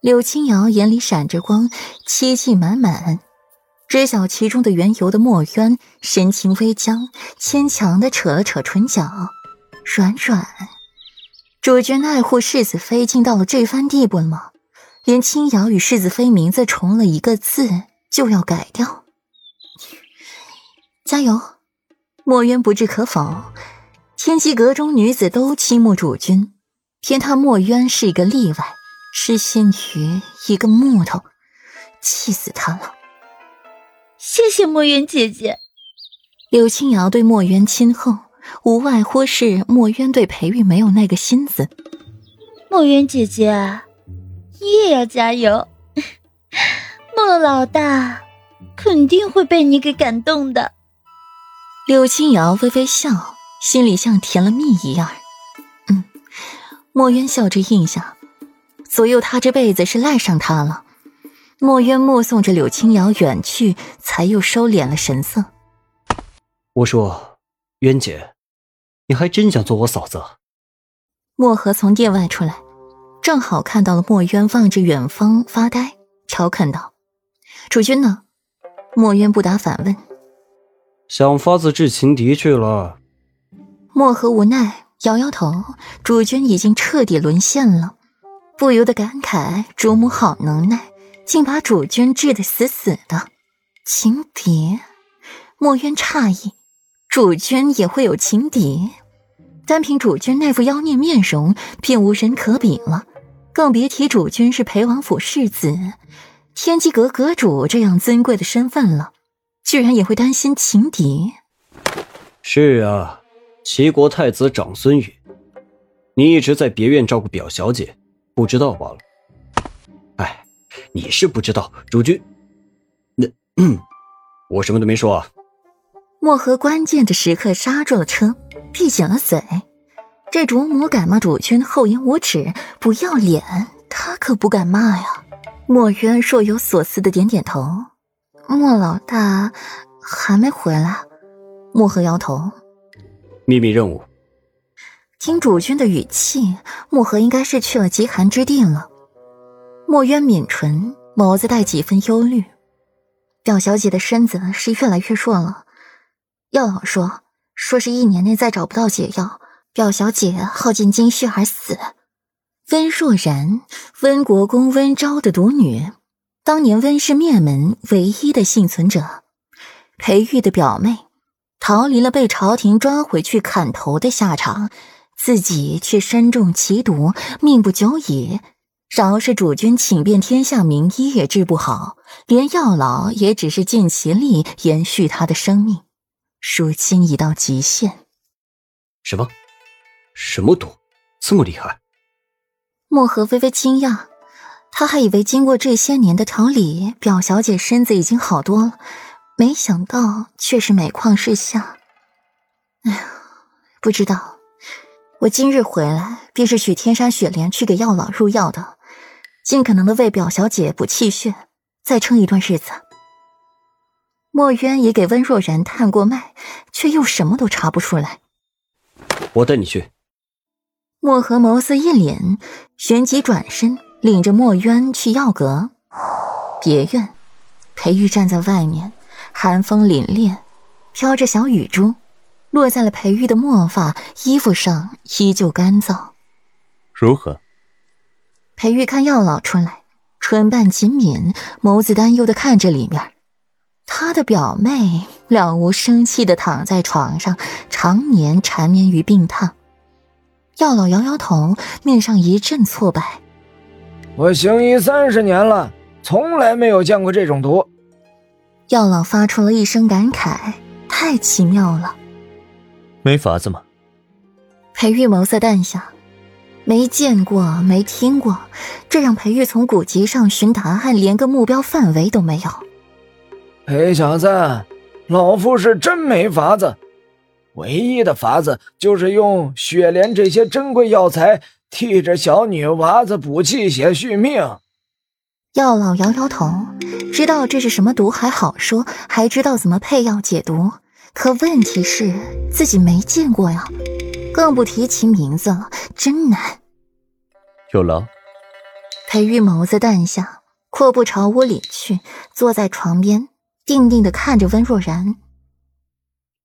柳青瑶眼里闪着光，期冀满满。知晓其中的缘由的墨渊神情微僵，牵强的扯了扯唇角，软软。主君爱护世子妃，竟到了这番地步了吗？连青瑶与世子妃名字重了一个字就要改掉？加油！墨渊不置可否。天机阁中女子都倾慕主君，偏他墨渊是一个例外。失心于一个木头，气死他了！谢谢墨渊姐姐。柳青瑶对墨渊亲厚，无外乎是墨渊对裴玉没有那个心思。墨渊姐姐，你也要加油！莫老大肯定会被你给感动的。柳青瑶微微笑，心里像甜了蜜一样。嗯，墨渊笑着应下。左右他这辈子是赖上他了。墨渊目送着柳青瑶远去，才又收敛了神色。我说：“渊姐，你还真想做我嫂子？”墨荷从殿外出来，正好看到了墨渊望着远方发呆，调侃道：“主君呢？”墨渊不答，反问：“想法子治情敌去了。”墨荷无奈，摇摇头：“主君已经彻底沦陷了。”不由得感慨：主母好能耐，竟把主君治得死死的。情敌？墨渊诧异，主君也会有情敌？单凭主君那副妖孽面容，便无人可比了，更别提主君是裴王府世子、天机阁阁主这样尊贵的身份了，居然也会担心情敌？是啊，齐国太子长孙羽，你一直在别院照顾表小姐。不知道罢了。哎，你是不知道，主君，那我什么都没说啊。漠河关键的时刻刹住了车，闭紧了嘴。这主母敢骂主君厚颜无耻、不要脸，他可不敢骂呀。墨渊若有所思的点点头。莫老大还没回来。漠河摇头。秘密任务。听主君的语气，墨河应该是去了极寒之地了。墨渊抿唇，眸子带几分忧虑。表小姐的身子是越来越弱了，药老说，说是一年内再找不到解药，表小姐耗尽精血而死。温若然，温国公温昭的独女，当年温氏灭门唯一的幸存者，裴玉的表妹，逃离了被朝廷抓回去砍头的下场。自己却身中奇毒，命不久矣。饶是主君请遍天下名医也治不好，连药老也只是尽其力延续他的生命。如今已到极限。什么？什么毒？这么厉害？莫河微微惊讶，他还以为经过这些年的调理，表小姐身子已经好多了，没想到却是每况愈下。哎呀，不知道。我今日回来，便是取天山雪莲去给药老入药的，尽可能的为表小姐补气血，再撑一段日子。墨渊也给温若然探过脉，却又什么都查不出来。我带你去。墨荷眸色一凛，旋即转身，领着墨渊去药阁。别院，裴玉站在外面，寒风凛冽，飘着小雨珠。落在了裴玉的墨发衣服上，依旧干燥。如何？裴玉看药老出来，唇瓣紧抿，眸子担忧的看着里面。他的表妹了无生气的躺在床上，常年缠绵于病榻。药老摇摇头，面上一阵挫败。我行医三十年了，从来没有见过这种毒。药老发出了一声感慨：太奇妙了。没法子吗？裴玉眸色淡下，没见过，没听过，这让裴玉从古籍上寻答案，连个目标范围都没有。裴小子，老夫是真没法子，唯一的法子就是用雪莲这些珍贵药材替这小女娃子补气血续命。药老摇摇头，知道这是什么毒还好说，还知道怎么配药解毒。可问题是自己没见过呀，更不提其名字了，真难。有劳。裴玉眸子淡下，阔步朝屋里去，坐在床边，定定的看着温若然。